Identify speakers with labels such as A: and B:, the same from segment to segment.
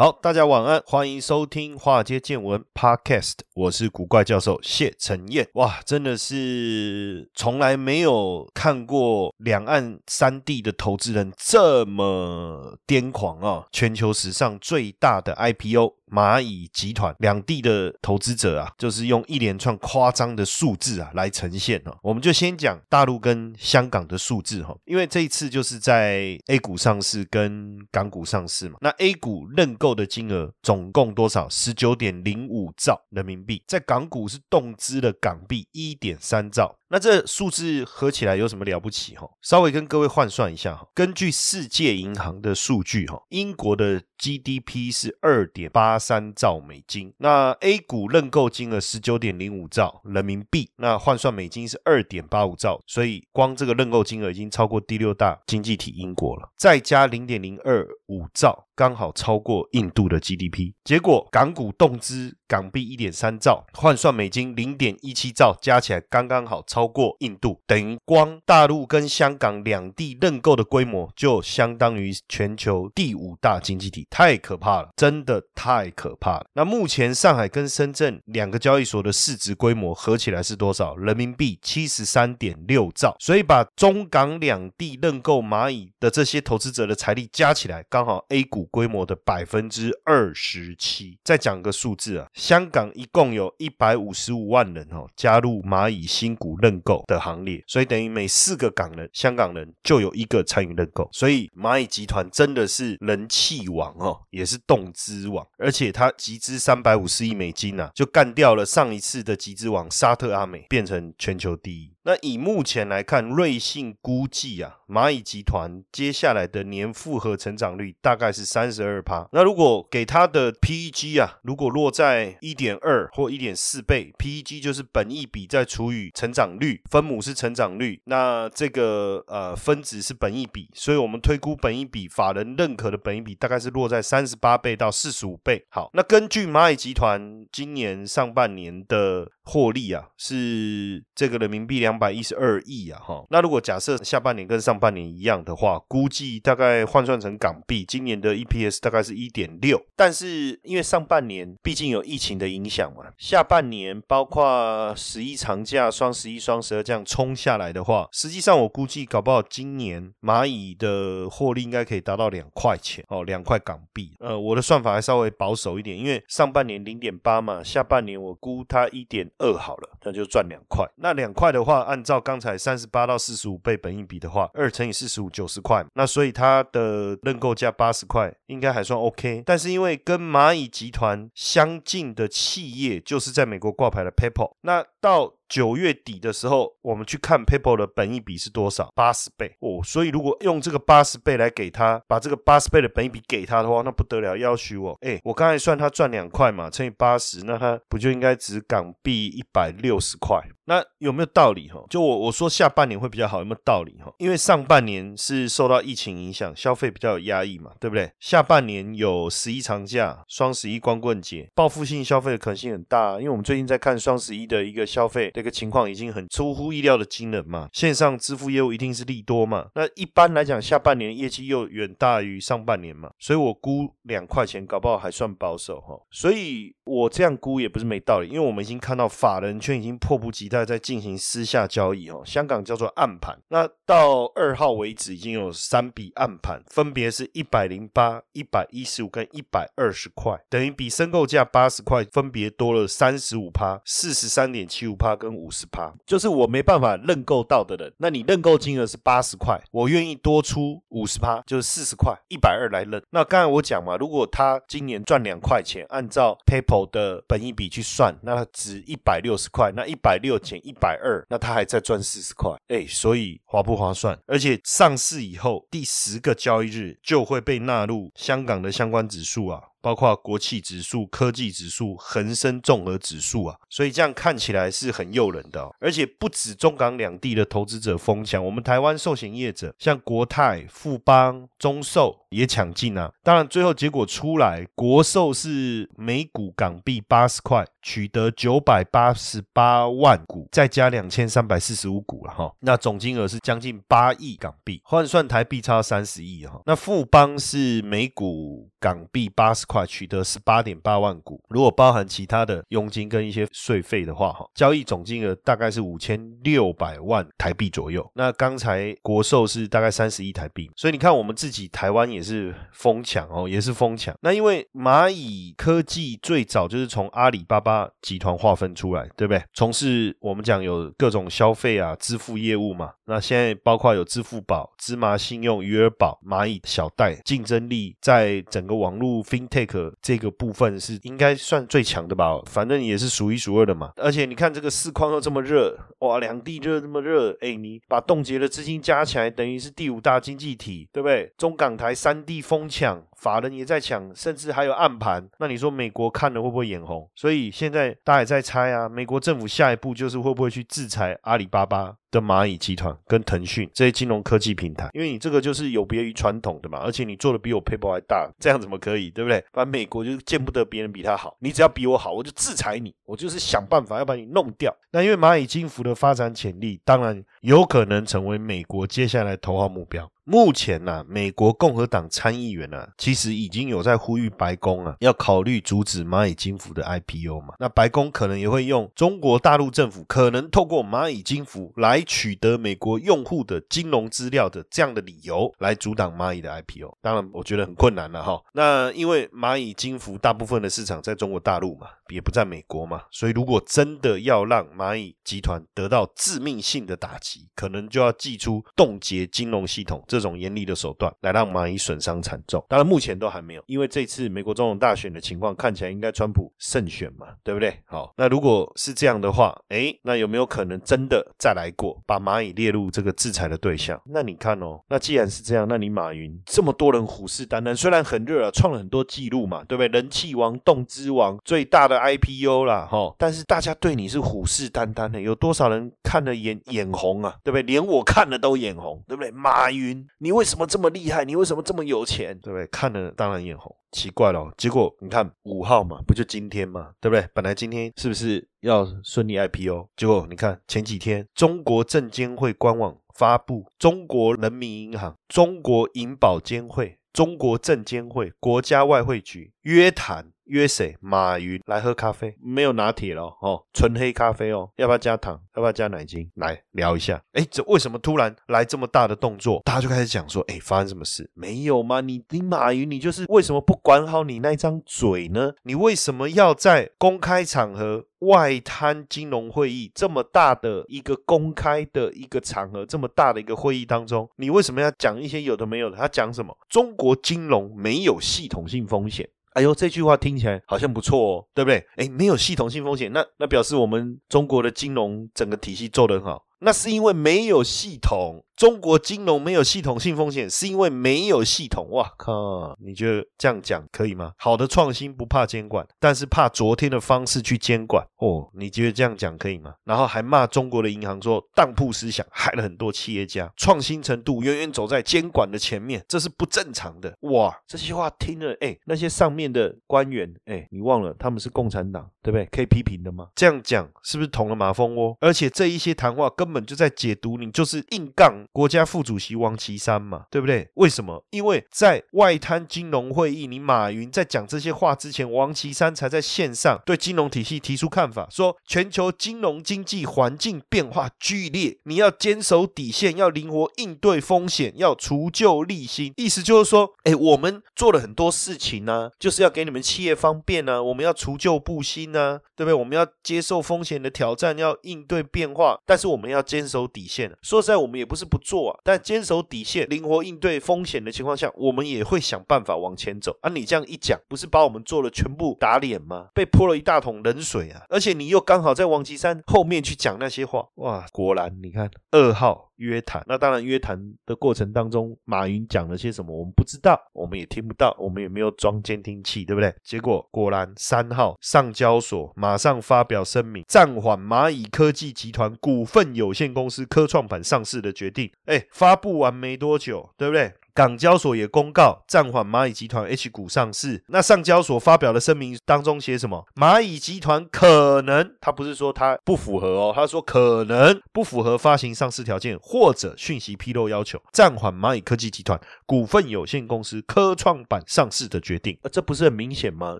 A: 好，大家晚安，欢迎收听《华尔街见闻》Podcast，我是古怪教授谢承彦。哇，真的是从来没有看过两岸三地的投资人这么癫狂啊！全球史上最大的 IPO。蚂蚁集团两地的投资者啊，就是用一连串夸张的数字啊来呈现哦。我们就先讲大陆跟香港的数字哈，因为这一次就是在 A 股上市跟港股上市嘛。那 A 股认购的金额总共多少？十九点零五兆人民币，在港股是动资的港币一点三兆。那这数字合起来有什么了不起哈？稍微跟各位换算一下哈，根据世界银行的数据哈，英国的 GDP 是二点八三兆美金，那 A 股认购金额十九点零五兆人民币，那换算美金是二点八五兆，所以光这个认购金额已经超过第六大经济体英国了，再加零点零二五兆。刚好超过印度的 GDP，结果港股动资港币一点三兆，换算美金零点一七兆，加起来刚刚好超过印度，等于光大陆跟香港两地认购的规模就相当于全球第五大经济体，太可怕了，真的太可怕了。那目前上海跟深圳两个交易所的市值规模合起来是多少？人民币七十三点六兆，所以把中港两地认购蚂蚁的这些投资者的财力加起来，刚好 A 股。规模的百分之二十七。再讲个数字啊，香港一共有一百五十五万人哦，加入蚂蚁新股认购的行列，所以等于每四个港人，香港人就有一个参与认购。所以蚂蚁集团真的是人气王哦，也是动资王，而且它集资三百五十亿美金啊，就干掉了上一次的集资王沙特阿美，变成全球第一。那以目前来看，瑞信估计啊，蚂蚁集团接下来的年复合成长率大概是三十二趴。那如果给它的 PEG 啊，如果落在一点二或一点四倍，PEG 就是本益比再除以成长率，分母是成长率，那这个呃分子是本益比，所以我们推估本益比，法人认可的本益比大概是落在三十八倍到四十五倍。好，那根据蚂蚁集团今年上半年的获利啊，是这个人民币两。百一十二亿啊，哈，那如果假设下半年跟上半年一样的话，估计大概换算成港币，今年的 EPS 大概是一点六。但是因为上半年毕竟有疫情的影响嘛，下半年包括十一长假、双十一、双十二这样冲下来的话，实际上我估计搞不好今年蚂蚁的获利应该可以达到两块钱哦，两块港币。呃，我的算法还稍微保守一点，因为上半年零点八嘛，下半年我估它一点二好了，那就赚两块。那两块的话。按照刚才三十八到四十五倍本益比的话，二乘以四十五九十块，那所以它的认购价八十块应该还算 OK。但是因为跟蚂蚁集团相近的企业就是在美国挂牌的 PayPal，那到九月底的时候，我们去看 PayPal 的本益比是多少？八十倍哦。所以如果用这个八十倍来给他，把这个八十倍的本益比给他的话，那不得了，要许我。哎，我刚才算他赚两块嘛，乘以八十，那他不就应该值港币一百六十块？那有没有道理哈？就我我说下半年会比较好，有没有道理哈？因为上半年是受到疫情影响，消费比较有压抑嘛，对不对？下半年有十一长假、双十一光棍节，报复性消费的可能性很大。因为我们最近在看双十一的一个消费。的一个情况已经很出乎意料的惊人嘛，线上支付业务一定是利多嘛。那一般来讲，下半年业绩又远大于上半年嘛，所以我估两块钱，搞不好还算保守哈。所以我这样估也不是没道理，因为我们已经看到法人圈已经迫不及待。在进行私下交易哦，香港叫做暗盘。那到二号为止，已经有三笔暗盘，分别是一百零八、一百一十五跟一百二十块，等于比申购价八十块分别多了三十五趴、四十三点七五趴跟五十趴。就是我没办法认购到的人，那你认购金额是八十块，我愿意多出五十趴，就是四十块，一百二来认。那刚才我讲嘛，如果他今年赚两块钱，按照 PayPal 的本益比去算，那值一百六十块，那一百六减一百二，那他还在赚四十块，哎，所以划不划算？而且上市以后第十个交易日就会被纳入香港的相关指数啊。包括国企指数、科技指数、恒生综合指数啊，所以这样看起来是很诱人的。而且不止中港两地的投资者疯抢，我们台湾寿险业者像国泰、富邦、中寿也抢进啊。当然，最后结果出来，国寿是每股港币八十块取得九百八十八万股，再加两千三百四十五股了哈。那总金额是将近八亿港币，换算台币差三十亿哈。那富邦是每股港币八十。块取得十八点八万股，如果包含其他的佣金跟一些税费的话，哈，交易总金额大概是五千六百万台币左右。那刚才国寿是大概三十亿台币，所以你看我们自己台湾也也是疯抢哦，也是疯抢。那因为蚂蚁科技最早就是从阿里巴巴集团划分出来，对不对？从事我们讲有各种消费啊支付业务嘛。那现在包括有支付宝、芝麻信用、余额宝、蚂蚁小贷，竞争力在整个网络 fintech。这个部分是应该算最强的吧，反正也是数一数二的嘛。而且你看这个市况又这么热，哇，两地热这么热，哎，你把冻结的资金加起来，等于是第五大经济体，对不对？中港台三地疯抢。法人也在抢，甚至还有暗盘。那你说美国看了会不会眼红？所以现在大家也在猜啊，美国政府下一步就是会不会去制裁阿里巴巴的蚂蚁集团跟腾讯这些金融科技平台？因为你这个就是有别于传统的嘛，而且你做的比我 PayPal 还大，这样怎么可以？对不对？反正美国就见不得别人比他好，你只要比我好，我就制裁你，我就是想办法要把你弄掉。那因为蚂蚁金服的发展潜力，当然有可能成为美国接下来头号目标。目前呢，美国共和党参议员呢，其实已经有在呼吁白宫啊，要考虑阻止蚂蚁金服的 IPO 嘛。那白宫可能也会用中国大陆政府可能透过蚂蚁金服来取得美国用户的金融资料的这样的理由，来阻挡蚂蚁的 IPO。当然，我觉得很困难了哈。那因为蚂蚁金服大部分的市场在中国大陆嘛，也不在美国嘛，所以如果真的要让蚂蚁集团得到致命性的打击，可能就要祭出冻结金融系统这。这种严厉的手段来让蚂蚁损伤惨重，当然目目前都还没有，因为这次美国总统大选的情况看起来应该川普胜选嘛，对不对？好，那如果是这样的话，哎，那有没有可能真的再来过，把蚂蚁列入这个制裁的对象？那你看哦，那既然是这样，那你马云这么多人虎视眈眈，虽然很热啊，创了很多记录嘛，对不对？人气王、动之王、最大的 IPO 啦，哈，但是大家对你是虎视眈眈的，有多少人看了眼眼红啊？对不对？连我看了都眼红，对不对？马云。你为什么这么厉害？你为什么这么有钱？对不对？看看了当然眼红，奇怪了。结果你看五号嘛，不就今天嘛，对不对？本来今天是不是要顺利 IPO？结果你看前几天，中国证监会官网发布，中国人民银行、中国银保监会、中国证监会、国家外汇局约谈。约谁？马云来喝咖啡，没有拿铁了哦，纯黑咖啡哦，要不要加糖？要不要加奶精？来聊一下。哎，这为什么突然来这么大的动作？大家就开始讲说，哎，发生什么事？没有吗？你你马云，你就是为什么不管好你那张嘴呢？你为什么要在公开场合外滩金融会议这么大的一个公开的一个场合，这么大的一个会议当中，你为什么要讲一些有的没有的？他讲什么？中国金融没有系统性风险。哎呦，这句话听起来好像不错哦，对不对？哎，没有系统性风险，那那表示我们中国的金融整个体系做得很好。那是因为没有系统。中国金融没有系统性风险，是因为没有系统。哇靠！你觉得这样讲可以吗？好的创新不怕监管，但是怕昨天的方式去监管。哦，你觉得这样讲可以吗？然后还骂中国的银行说当铺思想害了很多企业家，创新程度远远走在监管的前面，这是不正常的。哇，这些话听了，哎，那些上面的官员，哎，你忘了他们是共产党，对不对？可以批评的吗？这样讲是不是捅了马蜂窝？而且这一些谈话根本就在解读你就是硬杠。国家副主席王岐山嘛，对不对？为什么？因为在外滩金融会议，你马云在讲这些话之前，王岐山才在线上对金融体系提出看法，说全球金融经济环境变化剧烈，你要坚守底线，要灵活应对风险，要除旧立新。意思就是说，哎，我们做了很多事情呢，就是要给你们企业方便呢，我们要除旧布新呢，对不对？我们要接受风险的挑战，要应对变化，但是我们要坚守底线。说实在，我们也不是不做啊，但坚守底线、灵活应对风险的情况下，我们也会想办法往前走。啊，你这样一讲，不是把我们做了全部打脸吗？被泼了一大桶冷水啊！而且你又刚好在王岐山后面去讲那些话，哇，果然你看二号。约谈，那当然约谈的过程当中，马云讲了些什么，我们不知道，我们也听不到，我们也没有装监听器，对不对？结果果然三号上交所马上发表声明，暂缓蚂蚁科技集团股份有限公司科创板上市的决定。哎，发布完没多久，对不对？港交所也公告暂缓蚂蚁集团 H 股上市。那上交所发表的声明当中写什么？蚂蚁集团可能，他不是说他不符合哦，他说可能不符合发行上市条件或者讯息披露要求，暂缓蚂蚁科技集团股份有限公司科创板上市的决定。这不是很明显吗？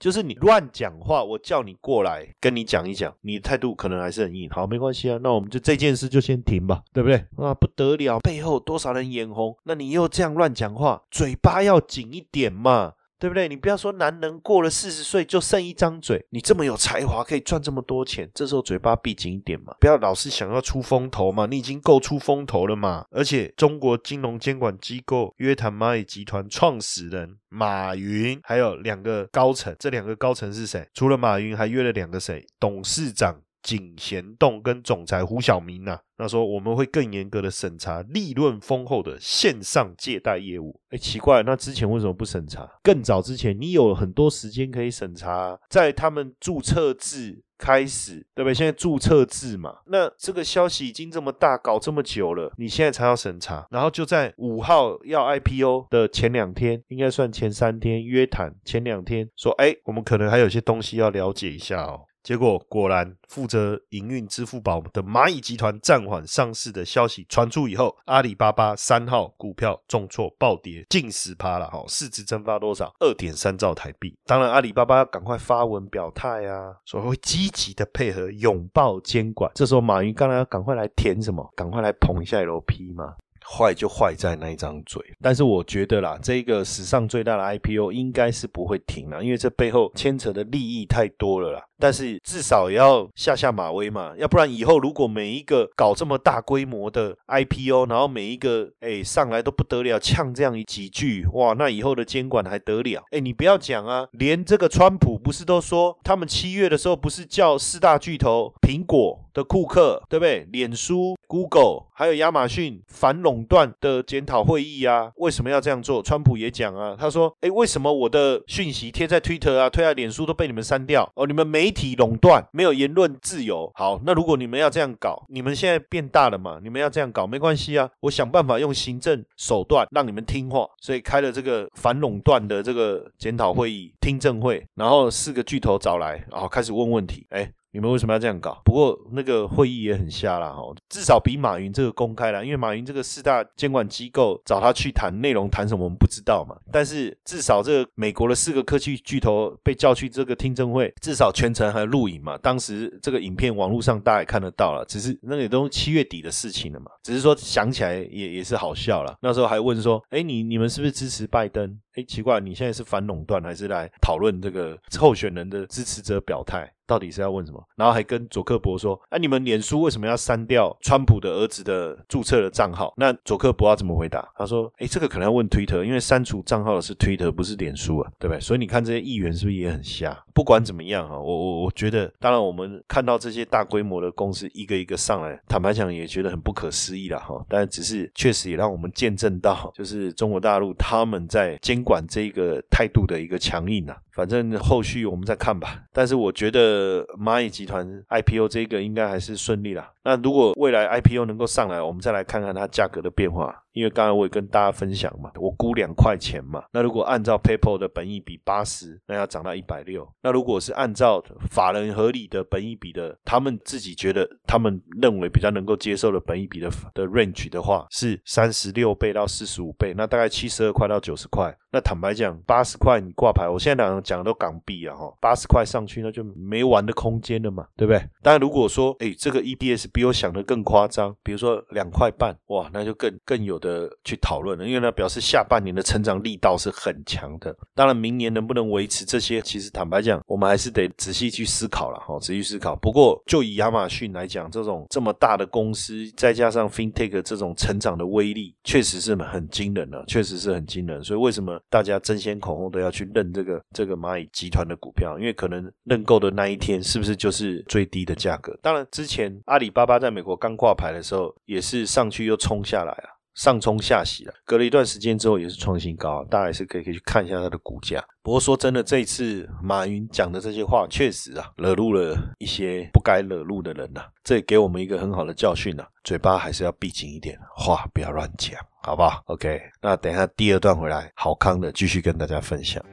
A: 就是你乱讲话，我叫你过来跟你讲一讲，你的态度可能还是很硬。好，没关系啊，那我们就这件事就先停吧，对不对？啊，不得了，背后多少人眼红？那你又这样乱讲。讲话嘴巴要紧一点嘛，对不对？你不要说男人过了四十岁就剩一张嘴，你这么有才华可以赚这么多钱，这时候嘴巴闭紧一点嘛，不要老是想要出风头嘛，你已经够出风头了嘛。而且中国金融监管机构约谈蚂蚁集团创始人马云，还有两个高层，这两个高层是谁？除了马云，还约了两个谁？董事长。景贤栋跟总裁胡晓明呐，那说我们会更严格的审查利润丰厚的线上借贷业务。哎，奇怪，那之前为什么不审查？更早之前你有很多时间可以审查，在他们注册制开始，对不对？现在注册制嘛，那这个消息已经这么大，搞这么久了，你现在才要审查，然后就在五号要 IPO 的前两天，应该算前三天约谈，前两天说，哎，我们可能还有些东西要了解一下哦。结果果然，负责营运支付宝的蚂蚁集团暂缓上市的消息传出以后，阿里巴巴三号股票重挫暴跌近十趴了哈，市值蒸发多少？二点三兆台币。当然，阿里巴巴要赶快发文表态啊，说会积极的配合拥抱监管。这时候，马云当然要赶快来填什么？赶快来捧一下 LP 嘛。坏就坏在那一张嘴，但是我觉得啦，这个史上最大的 IPO 应该是不会停了，因为这背后牵扯的利益太多了啦。但是至少要下下马威嘛，要不然以后如果每一个搞这么大规模的 IPO，然后每一个哎上来都不得了，呛这样一几句，哇，那以后的监管还得了？哎，你不要讲啊，连这个川普不是都说，他们七月的时候不是叫四大巨头苹果的库克，对不对？脸书、Google 还有亚马逊反垄断的检讨会议啊？为什么要这样做？川普也讲啊，他说，哎，为什么我的讯息贴在 Twitter 啊、推在脸书都被你们删掉？哦，你们媒。体垄断没有言论自由。好，那如果你们要这样搞，你们现在变大了嘛？你们要这样搞没关系啊，我想办法用行政手段让你们听话。所以开了这个反垄断的这个检讨会议、听证会，然后四个巨头找来，然后开始问问题。哎。你们为什么要这样搞？不过那个会议也很瞎啦，哈，至少比马云这个公开了，因为马云这个四大监管机构找他去谈内容谈什么我们不知道嘛。但是至少这个美国的四个科技巨头被叫去这个听证会，至少全程还录影嘛。当时这个影片网络上大家也看得到了，只是那个都七月底的事情了嘛。只是说想起来也也是好笑了。那时候还问说，哎，你你们是不是支持拜登？哎，奇怪，你现在是反垄断还是来讨论这个候选人的支持者表态？到底是要问什么？然后还跟佐克伯说：“哎，你们脸书为什么要删掉川普的儿子的注册的账号？”那佐克伯要怎么回答？他说：“哎，这个可能要问推特，因为删除账号的是推特，不是脸书啊，对不对？所以你看这些议员是不是也很瞎？不管怎么样啊，我我我觉得，当然我们看到这些大规模的公司一个一个上来，坦白讲也觉得很不可思议了哈。但只是确实也让我们见证到，就是中国大陆他们在监管这个态度的一个强硬啊。反正后续我们再看吧。但是我觉得蚂蚁集团 IPO 这个应该还是顺利啦。那如果未来 IPO 能够上来，我们再来看看它价格的变化。因为刚才我也跟大家分享嘛，我估两块钱嘛。那如果按照 PayPal 的本益比八十，那要涨到一百六。那如果是按照法人合理的本益比的，他们自己觉得他们认为比较能够接受的本益比的的 range 的话，是三十六倍到四十五倍，那大概七十二块到九十块。那坦白讲，八十块你挂牌，我现在两个讲的都港币啊哈，八十块上去那就没玩的空间了嘛，对不对？当然如果说哎这个 EPS 比我想的更夸张，比如说两块半，哇，那就更更有的去讨论了，因为呢表示下半年的成长力道是很强的。当然明年能不能维持这些，其实坦白讲，我们还是得仔细去思考了哈，仔细思考。不过就以亚马逊来讲，这种这么大的公司，再加上 FinTech 这种成长的威力，确实是很惊人了，确实是很惊人。所以为什么？大家争先恐后都要去认这个这个蚂蚁集团的股票，因为可能认购的那一天是不是就是最低的价格？当然，之前阿里巴巴在美国刚挂牌的时候，也是上去又冲下来了，上冲下洗了。隔了一段时间之后，也是创新高，大家也是可以可以去看一下它的股价。不过说真的，这一次马云讲的这些话，确实啊，惹怒了一些不该惹怒的人呐。这也给我们一个很好的教训呐，嘴巴还是要闭紧一点，话不要乱讲。好不好？OK，那等一下第二段回来，好康的继续跟大家分享。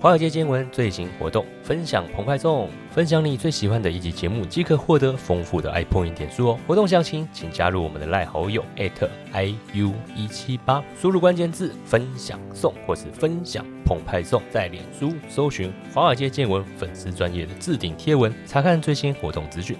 B: 华尔街见闻最新活动，分享澎湃送，分享你最喜欢的一集节目，即可获得丰富的 iPoint 点数哦。活动详情请加入我们的赖好友 @iu 一七八，输入关键字分享送或是分享澎湃送，在脸书搜寻华尔街见闻粉丝专业的置顶贴文，查看最新活动资讯。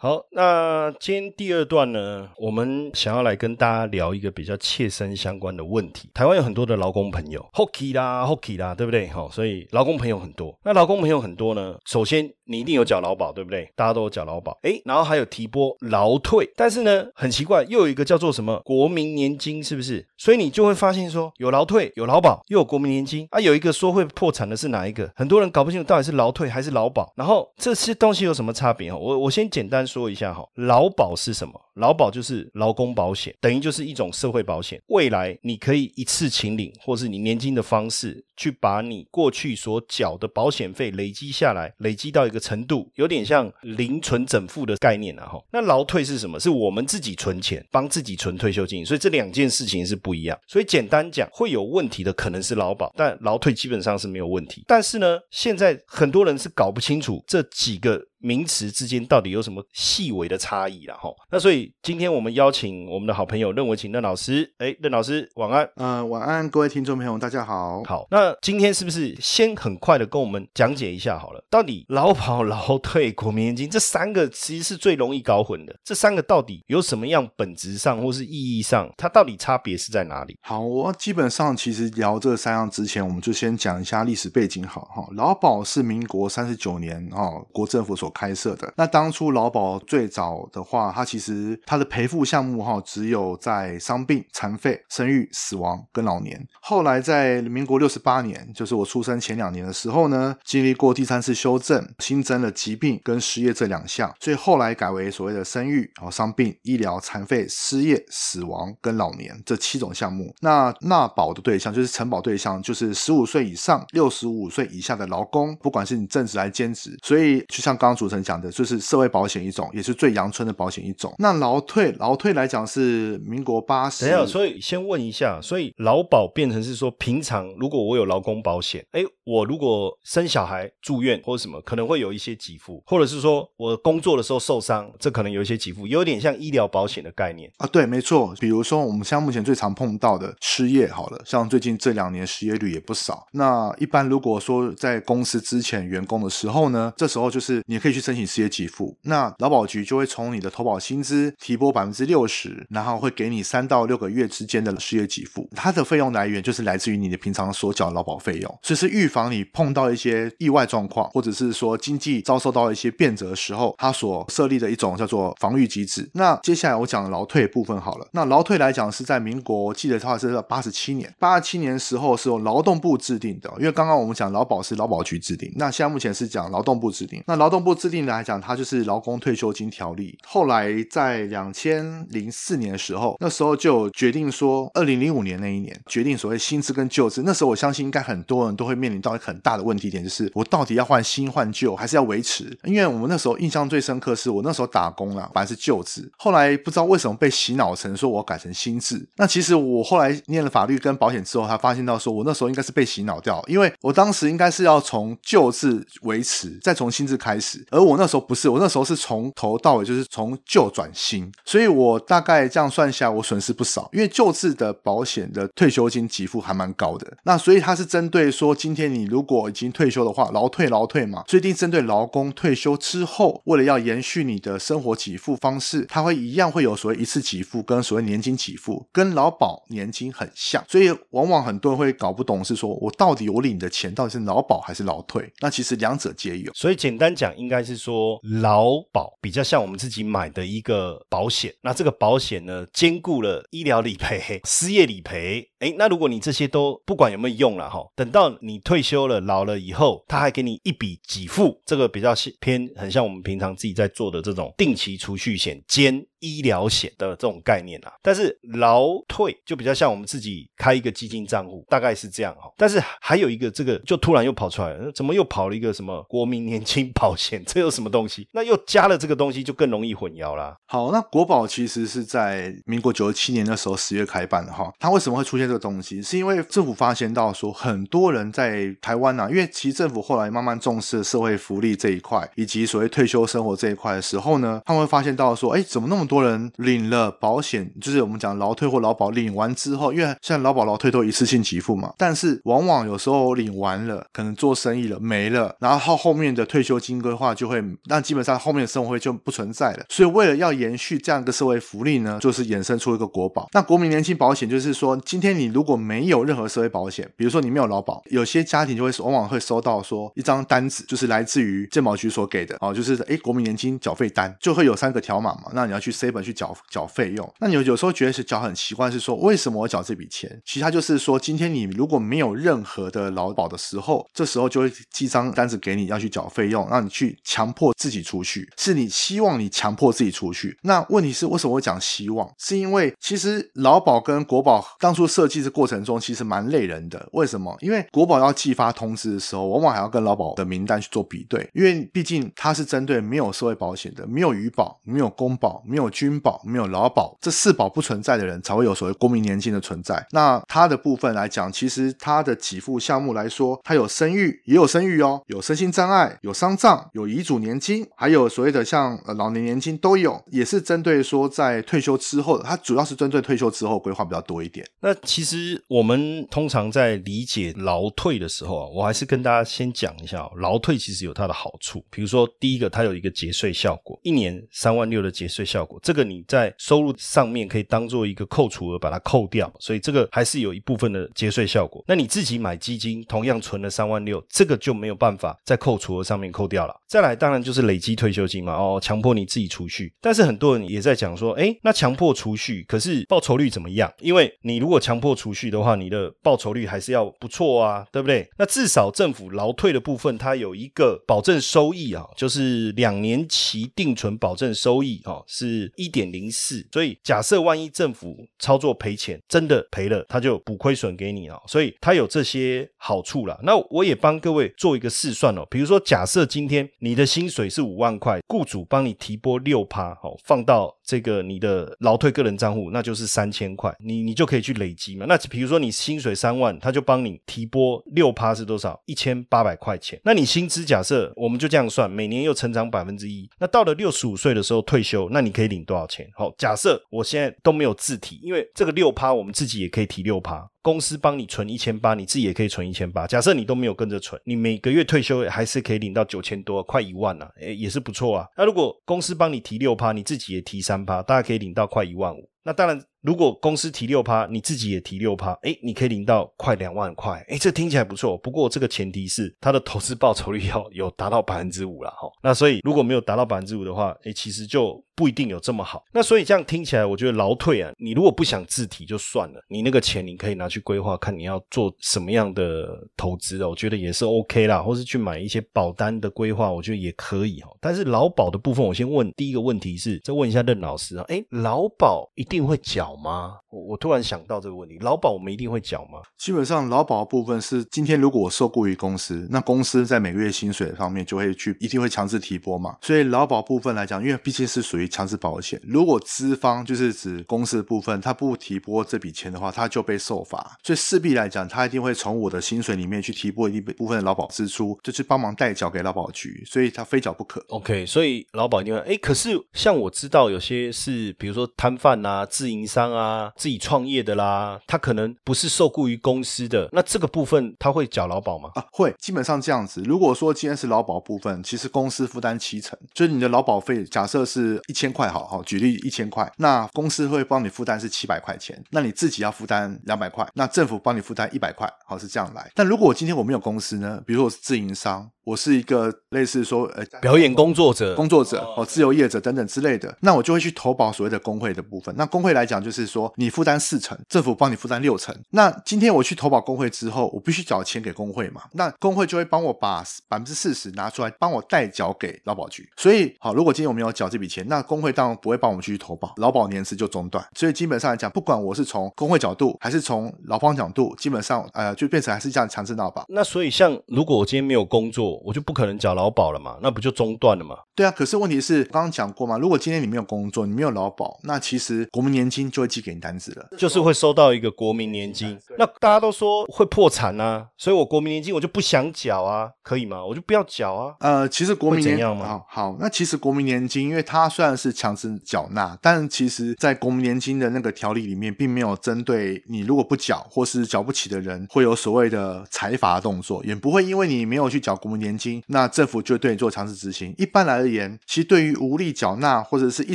A: 好，那今天第二段呢，我们想要来跟大家聊一个比较切身相关的问题。台湾有很多的劳工朋友，hockey 啦，hockey 啦，对不对？好，所以劳工朋友很多。那劳工朋友很多呢，首先你一定有缴劳保，对不对？大家都有缴劳保，诶，然后还有提拨劳退，但是呢，很奇怪，又有一个叫做什么国民年金，是不是？所以你就会发现说，有劳退，有劳保，又有国民年金啊，有一个说会破产的是哪一个？很多人搞不清楚到底是劳退还是劳保。然后这些东西有什么差别？哈，我我先简单。说一下哈，劳保是什么？劳保就是劳工保险，等于就是一种社会保险。未来你可以一次请领，或是你年金的方式，去把你过去所缴的保险费累积下来，累积到一个程度，有点像零存整付的概念啊哈。那劳退是什么？是我们自己存钱，帮自己存退休金，所以这两件事情是不一样。所以简单讲，会有问题的可能是劳保，但劳退基本上是没有问题。但是呢，现在很多人是搞不清楚这几个。名词之间到底有什么细微的差异了哈？那所以今天我们邀请我们的好朋友任伟请任老师，哎，任老师晚安，
C: 呃，晚安，各位听众朋友，大家好。
A: 好，那今天是不是先很快的跟我们讲解一下好了？到底劳保、劳退、国民年金这三个其实是最容易搞混的，这三个到底有什么样本质上或是意义上，它到底差别是在哪里？
C: 好，我基本上其实聊这三样之前，我们就先讲一下历史背景，好哈。劳保是民国三十九年哦，国政府所开设的那当初劳保最早的话，它其实它的赔付项目哈，只有在伤病、残废、生育、死亡跟老年。后来在民国六十八年，就是我出生前两年的时候呢，经历过第三次修正，新增了疾病跟失业这两项，所以后来改为所谓的生育、然后伤病、医疗、残废、失业、死亡跟老年这七种项目。那纳保的对象就是承保对象，就是十五岁以上、六十五岁以下的劳工，不管是你正职还是兼职。所以就像刚刚主持人讲的，就是社会保险一种，也是最阳春的保险一种。那劳退，劳退来讲是民国八十。
A: 等下，所以先问一下，所以劳保变成是说，平常如果我有劳工保险，哎，我如果生小孩住院或者什么，可能会有一些给付，或者是说我工作的时候受伤，这可能有一些给付，有点像医疗保险的概念
C: 啊。对，没错。比如说我们像目前最常碰到的失业，好了，像最近这两年失业率也不少。那一般如果说在公司之前员工的时候呢，这时候就是你可以去申请失业给付。那劳保局就会从你的投保薪资提拨百分之六十，然后会给你三到六个月之间的失业给付。它的费用来源就是来自于你的平常所缴劳保费用，所以是预防你碰到一些意外状况，或者是说经济遭受到一些变折的时候，它所设立的一种叫做防御机制。那接下来我讲劳退部分好了。那劳退来讲是在民国，记得的话是八十七年，八十七年时候是由劳动部制定的，因为刚刚我们讲劳保是劳保局制定，那现在目前是讲劳动部制定。那劳动部制定来讲，它就是。劳工退休金条例后来在在两千零四年的时候，那时候就决定说，二零零五年那一年决定所谓新制跟旧制。那时候我相信应该很多人都会面临到一个很大的问题点，就是我到底要换新换旧，还是要维持？因为我们那时候印象最深刻是我那时候打工啦，本来是旧制，后来不知道为什么被洗脑成说我改成新制。那其实我后来念了法律跟保险之后，才发现到说我那时候应该是被洗脑掉，因为我当时应该是要从旧制维持，再从新制开始，而我那时候不是，我那时候是从头到尾就是从旧转新，所以我大概这样算下来，我损失不少，因为旧制的保险的退休金给付还蛮高的，那所以它是针对说今天你你如果已经退休的话，劳退劳退嘛，最近针对劳工退休之后，为了要延续你的生活给付方式，它会一样会有所谓一次给付跟所谓年金给付，跟劳保年金很像，所以往往很多人会搞不懂，是说我到底我领的钱到底是劳保还是劳退？那其实两者皆有。
D: 所以简单讲，应该是说劳保比较像我们自己买的一个保险，那这个保险呢，兼顾了医疗理赔、失业理赔。哎，那如果你这些都不管有没有用了哈，等到你退休了、老了以后，他还给你一笔给付，这个比较偏很像我们平常自己在做的这种定期储蓄险兼。医疗险的这种概念啊，但是劳退就比较像我们自己开一个基金账户，大概是这样哈。但是还有一个这个就突然又跑出来了，怎么又跑了一个什么国民年金保险？这有什么东西？那又加了这个东西，就更容易混淆啦。
C: 好，那国保其实是在民国九十七年的时候十月开办的哈。它为什么会出现这个东西？是因为政府发现到说，很多人在台湾呐，因为其实政府后来慢慢重视社会福利这一块，以及所谓退休生活这一块的时候呢，他们会发现到说，哎，怎么那么多人领了保险，就是我们讲劳退或劳保，领完之后，因为现在劳保劳退都一次性给付嘛，但是往往有时候领完了，可能做生意了没了，然后后面的退休金规划就会，那基本上后面的生活费就不存在了。所以为了要延续这样一个社会福利呢，就是衍生出一个国保。那国民年金保险就是说，今天你如果没有任何社会保险，比如说你没有劳保，有些家庭就会往往会收到说一张单子，就是来自于健保局所给的，哦，就是哎国民年金缴费单，就会有三个条码嘛，那你要去 C 本去。缴缴费用，那你有有时候觉得是缴很奇怪，是说为什么我缴这笔钱？其实它就是说，今天你如果没有任何的劳保的时候，这时候就会寄张单子给你，要去缴费用，让你去强迫自己出去，是你希望你强迫自己出去。那问题是为什么会讲希望？是因为其实劳保跟国保当初设计的过程中，其实蛮累人的。为什么？因为国保要寄发通知的时候，往往还要跟劳保的名单去做比对，因为毕竟它是针对没有社会保险的，没有余保，没有公保，没有军保。保没有劳保，这四保不存在的人才会有所谓国民年金的存在。那它的部分来讲，其实它的给付项目来说，它有生育，也有生育哦，有身心障碍，有丧葬，有遗嘱年金，还有所谓的像呃老年年金都有，也是针对说在退休之后，它主要是针对退休之后规划比较多一点。
D: 那其实我们通常在理解劳退的时候啊，我还是跟大家先讲一下，哦劳退其实有它的好处，比如说第一个，它有一个节税效果，一年三万六的节税效果，这个你。在收入上面可以当做一个扣除额把它扣掉，所以这个还是有一部分的节税效果。那你自己买基金，同样存了三万六，这个就没有办法在扣除额上面扣掉了。再来，当然就是累积退休金嘛，哦，强迫你自己储蓄。但是很多人也在讲说，哎，那强迫储蓄，可是报酬率怎么样？因为你如果强迫储蓄的话，你的报酬率还是要不错啊，对不对？那至少政府劳退的部分，它有一个保证收益啊，就是两年期定存保证收益啊，是一点。零四，所以假设万一政府操作赔钱，真的赔了，他就补亏损给你啊，所以他有这些好处了。那我也帮各位做一个试算哦，比如说假设今天你的薪水是五万块，雇主帮你提拨六趴，好放到这个你的劳退个人账户，那就是三千块，你你就可以去累积嘛。那比如说你薪水三万，他就帮你提拨六趴是多少？一千八百块钱。那你薪资假设我们就这样算，每年又成长百分之一，那到了六十五岁的时候退休，那你可以领多少钱？好，假设我现在都没有自提，因为这个六趴我们自己也可以提六趴，公司帮你存一千八，你自己也可以存一千八。假设你都没有跟着存，你每个月退休还是可以领到九千多，快一万了，诶，也是不错啊。那如果公司帮你提六趴，你自己也提三趴，大家可以领到快一万五。那当然，如果公司提六趴，你自己也提六趴，哎，你可以领到快两万块，哎，这听起来不错。不过这个前提是它的投资报酬率要有达到百分之五了哈。那所以如果没有达到百分之五的话，哎，其实就。不一定有这么好。那所以这样听起来，我觉得劳退啊，你如果不想自提就算了，你那个钱你可以拿去规划，看你要做什么样的投资哦，我觉得也是 OK 啦，或是去买一些保单的规划，我觉得也可以哦。但是劳保的部分，我先问第一个问题是，再问一下任老师啊，哎，劳保一定会缴吗？我我突然想到这个问题，劳保我们一定会缴吗？
C: 基本上劳保部分是今天如果我受雇于公司，那公司在每个月薪水方面就会去一定会强制提拨嘛。所以劳保部分来讲，因为毕竟是属于强制保险，如果资方就是指公司的部分，他不提拨这笔钱的话，他就被受罚。所以势必来讲，他一定会从我的薪水里面去提拨一部分的劳保支出，就去帮忙代缴给劳保局，所以他非缴不可。
D: OK，所以劳保一定会。哎，可是像我知道有些是，比如说摊贩啊、自营商啊、自己创业的啦，他可能不是受雇于公司的，那这个部分他会缴劳保吗？
C: 啊，会基本上这样子。如果说今天是劳保部分，其实公司负担七成，就是你的劳保费，假设是一千块，好好举例一千块，那公司会帮你负担是七百块钱，那你自己要负担两百块，那政府帮你负担一百块，好是这样来。但如果我今天我没有公司呢，比如说我是自营商，我是一个类似说呃
D: 表演工作者，
C: 工作者哦，自由业者等等之类的，那我就会去投保所谓的工会的部分。那工会来讲，就是说你负担四成，政府帮你负担六成。那今天我去投保工会之后，我必须缴钱给工会嘛，那工会就会帮我把百分之四十拿出来，帮我代缴给劳保局。所以好，如果今天我没有缴这笔钱，那工会当然不会帮我们继续投保，劳保年资就中断。所以基本上来讲，不管我是从工会角度还是从劳方角度，基本上呃就变成还是这样强制纳保。
D: 那所以像如果我今天没有工作，我就不可能缴劳保了嘛，那不就中断了嘛？
C: 对啊，可是问题是刚刚讲过嘛，如果今天你没有工作，你没有劳保，那其实国民年金就会寄给你单子了。
D: 就是会收到一个国民年金。那大家都说会破产啊，所以我国民年金我就不想缴啊，可以吗？我就不要缴啊。
C: 呃，其实国民年
D: 金怎样吗
C: 好好，那其实国民年金，因为它虽然是强制缴纳，但其实在国民年金的那个条例里面，并没有针对你如果不缴或是缴不起的人，会有所谓的裁罚动作，也不会因为你没有去缴国民年金，那政府就对你做强制执行。一般来而言，其实对于无力缴纳或者是一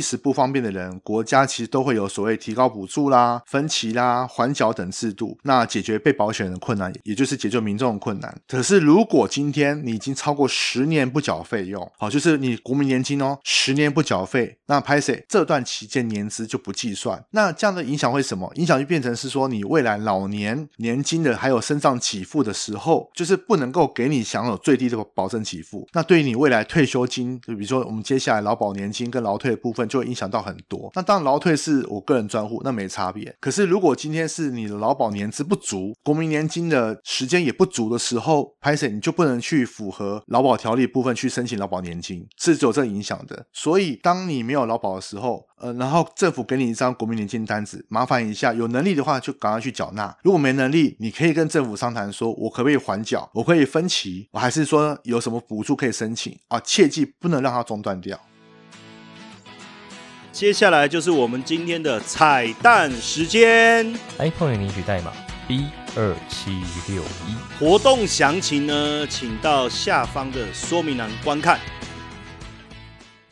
C: 时不方便的人，国家其实都会有所谓提高补助啦、分期啦、缓缴等制度，那解决被保险人的困难，也就是解决民众的困难。可是如果今天你已经超过十年不缴费用，好，就是你国民年金哦，十年不缴费，那拍谁这段期间年资就不计算。那这样的影响会什么？影响就变成是说，你未来老年年金的还有身上起付的时候，就是不能够给你享有最低的保证起付。那对于你未来退休金，就比如说我们接下来劳保年金跟劳退的部分，就会影响到很多。那当然劳退是我个人专户，那没差别。可是如果今天是你的劳保年资不足，国民年金的时间也不足的时候，拍谁你就不能去符合劳保条例部分去申请劳保年金，是有这影响的。所以当你没有劳保的时候，呃，然后政府给你一张国民年金单子，麻烦一下，有能力的话就赶快去缴纳。如果没能力，你可以跟政府商谈说，我可不可以缓缴，我可以分期，我还是说有什么补助可以申请啊？切记不能让它中断掉。
D: 接下来就是我们今天的彩蛋时间
B: ，iPhone 领取代码 B 二七六一。
D: 活动详情呢，请到下方的说明栏观看。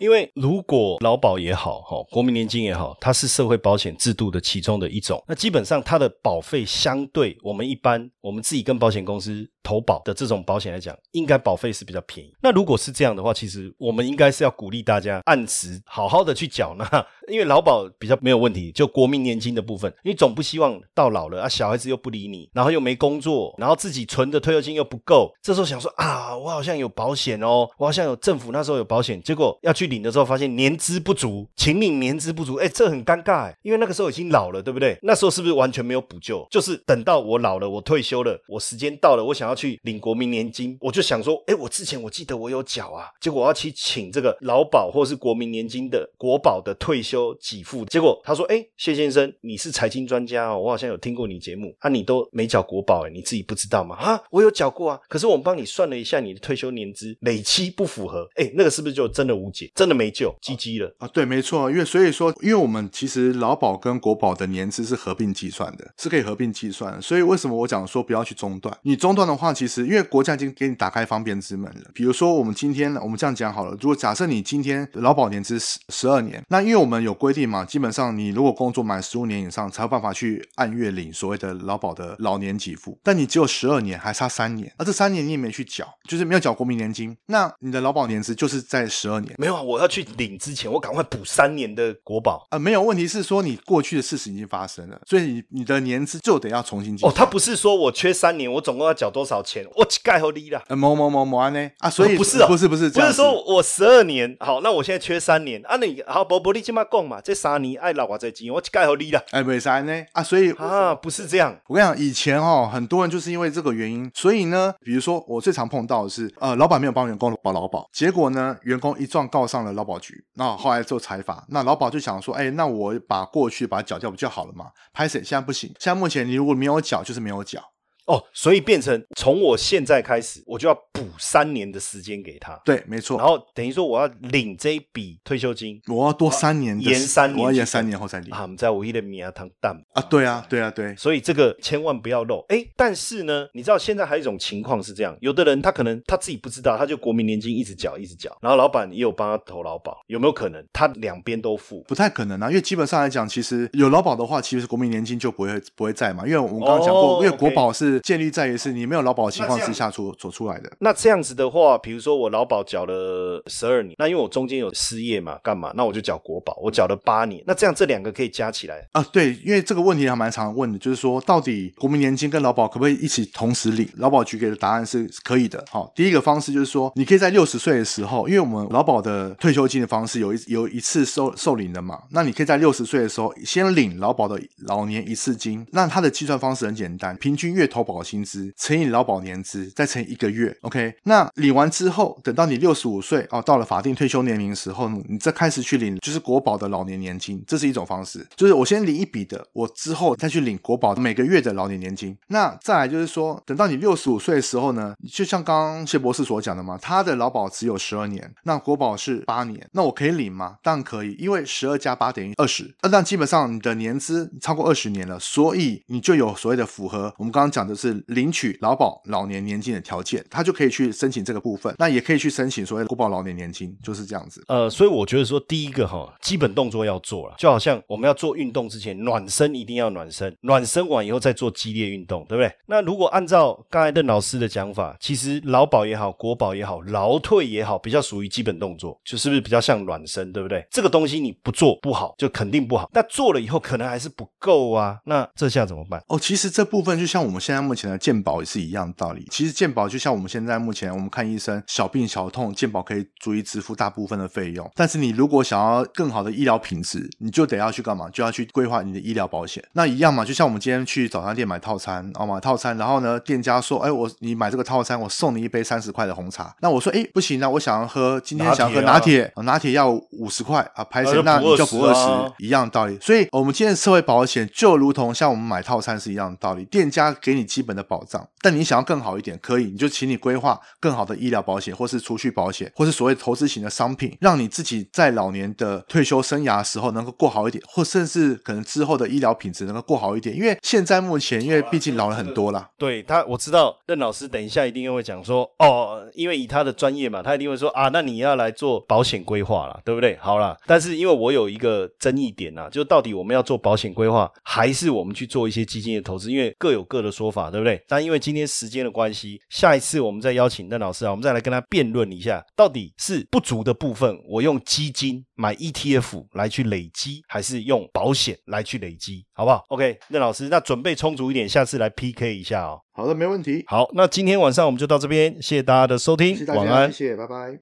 D: 因为如果劳保也好，哈，国民年金也好，它是社会保险制度的其中的一种，那基本上它的保费相对我们一般我们自己跟保险公司投保的这种保险来讲，应该保费是比较便宜。那如果是这样的话，其实我们应该是要鼓励大家按时好好的去缴纳，因为劳保比较没有问题，就国民年金的部分，你总不希望到老了啊，小孩子又不理你，然后又没工作，然后自己存的退休金又不够，这时候想说啊，我好像有保险哦，我好像有政府那时候有保险，结果要去领的时候发现年资不足，请领年资不足，哎，这很尴尬，因为那个时候已经老了，对不对？那时候是不是完全没有补救？就是等到我老了，我退休了，我时间到了，我想要去领国民年金，我就想说，哎，我之前我记得我有缴啊，结果我要去请这个劳保或是国民年金的国保的退休给付，结果他说，哎，谢先生，你是财经专家哦，我好像有听过你节目啊，你都没缴国保哎，你自己不知道吗？啊，我有缴过啊，可是我们帮你算了一下你的退休年资累期不符合，哎，那个是不是就真的无解，真的没救，鸡鸡了？
C: 啊，对，没错，因为所以说，因为我们其实劳保跟国保的年资是合并计算的，是可以合并计算的。所以为什么我讲说不要去中断？你中断的话，话，其实因为国家已经给你打开方便之门了。比如说，我们今天我们这样讲好了，如果假设你今天劳保年资十十二年，那因为我们有规定嘛，基本上你如果工作满十五年以上，才有办法去按月领所谓的劳保的老年给付。但你只有十二年，还差三年，而这三年你也没去缴，就是没有缴国民年金，那你的劳保年资就是在十二年。
D: 没有啊，我要去领之前，我赶快补三年的国保。
C: 啊、没有问题是说你过去的事实已经发生了，所以你你的年资就得要重新计
D: 哦，他不是说我缺三年，我总共要缴多少钱？我盖好利啦。
C: 呃某某某某安呢啊，所以、
D: 哦不是哦
C: 不是不是这
D: 不是说我十二年好，那我现在缺三年啊你？好，伯伯你这么讲嘛，这三年爱老我这钱，我盖好利啦。
C: 哎，没啥呢啊，所以
D: 啊，不是这样。
C: 我跟你讲，以前哦，很多人就是因为这个原因，所以呢，比如说我最常碰到的是，呃，老板没有帮员工保劳保，结果呢，员工一状告上了劳保局，那后来做裁罚，那劳保就想说，哎，那我把过去把它缴掉不就好了嘛？拍谁？现在不行，现在目前你如果没有缴，就是没有缴。
D: 哦，所以变成从我现在开始，我就要补三年的时间给他，
C: 对，没错。
D: 然后等于说我要领这一笔退休金
C: 我要多三年的，
D: 延三年
C: 我要延三年后再领
D: 啊，我们在五一的米亚汤蛋
C: 啊！对啊，对啊，对。
D: 所以这个千万不要漏。哎，但是呢，你知道现在还有一种情况是这样，有的人他可能他自己不知道，他就国民年金一直缴一直缴，然后老板也有帮他投劳保，有没有可能他两边都付？
C: 不太可能啊，因为基本上来讲，其实有劳保的话，其实国民年金就不会不会在嘛，因为我们刚刚讲过，
D: 哦
C: 因为国保是建立在于是你没有劳保的情况之下所所出来的。
D: 那这样子的话，比如说我劳保缴了十二年，那因为我中间有失业嘛，干嘛？那我就缴国保，我缴了八年，那这样这两个可以加起来。
C: 啊，对，因为这个问题还蛮常问的，就是说到底国民年金跟劳保可不可以一起同时领？劳保局给的答案是可以的。好、第一个方式就是说，你可以在六十岁的时候，因为我们劳保的退休金的方式有一有一次受受领的嘛，那你可以在六十岁的时候先领劳保的老年一次金。那它的计算方式很简单，平均月投保薪资乘以劳保年资，再乘以一个月。OK，那领完之后，等到你六十五岁哦，到了法定退休年龄的时候，你再开始去领就是国保的老年年金，这是一种方式，就是我先领一笔的，我之后再去领国保每个月的老年年金。那再来就是说，等到你六十五岁的时候呢，就像刚刚谢博士所讲的嘛，他的劳保只有十二年，那国保是八年，那我可以领吗？当然可以，因为十二加八等于二十，那那基本上你的年资超过二十年了，所以你就有所谓的符合我们刚刚讲的是领取劳保老年年金的条件，他就可以去申请这个部分，那也可以去申请所谓的国保老年年金，就是这样子。
D: 呃，所以我觉得说，第一个哈，基本动作要做了，就好像我们要做运动之前，暖身一定要暖身，暖身完以后再做激烈运动，对不对？那如果按照刚才邓老师的讲法，其实劳保也好，国保也好，劳退也好，比较属于基本动作，就是不是比较像暖身，对不对？这个东西你不做不好，就肯定不好。那做了以后可能还是不够啊，那这下怎么办？
C: 哦，其实这部分就像我们现在目前的健保也是一样的道理。其实健保就像我们现在目前我们看医生，小病小痛，健保可以足以支付大部分的费用。但是你如果想要更好的医疗品质，你就得要去干嘛？就要去规划你的医疗保险。那一样嘛，就像我们今天去早餐店买套餐，哦买套餐，然后呢，店家说，哎，我你买这个套餐，我送你一杯三十块的红茶。那我说，哎，不行啊，我想要喝今天想要喝
D: 拿铁
C: 拿铁，要五十块啊，拍谁？
D: 那
C: 你就补二
D: 20啊
C: 十，一样道理。所以，我们今天的社会保险就如同像我们买套餐是一样的道理，店家给你基本的保障，但你想要更好一点，可以，你就请你规划更好的医疗保险，或是储蓄保险，或是所谓投资型的商品，让你自己在老年的退休生涯时候能够过好一点，或甚至可能之后的医疗品质能够过好一点。因为现在目前，因为毕竟老了很多啦。
D: 对他，我知道任老师等一下一定又会讲说，哦，因为以他的专业嘛，他一定会说啊，那你要来做保险规划啦，对不对？好啦，但是因为我有一个争议点啊，就到底我们要做保险规划，还是我们去做一些基金的投资？因为各有各的说法，对不对？但因为今天时间的关系，下一次我们再邀请任老师啊，我们再来跟他辩论一下，到底是不足的部分，我用基金买 ETF 来去累积，还是用保险来去累积，好不好？OK，任老师，那准备充足一点，下次来 PK 一下哦。
C: 好的，没问题。
D: 好，那今天晚上我们就到这边，谢谢大家的收听，
C: 谢谢，
D: 晚安
C: 谢。谢，拜拜。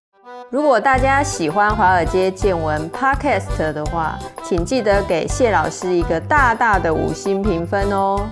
E: 如果大家喜欢华尔街见闻 Podcast 的话，请记得给谢老师一个大大的五星评分哦。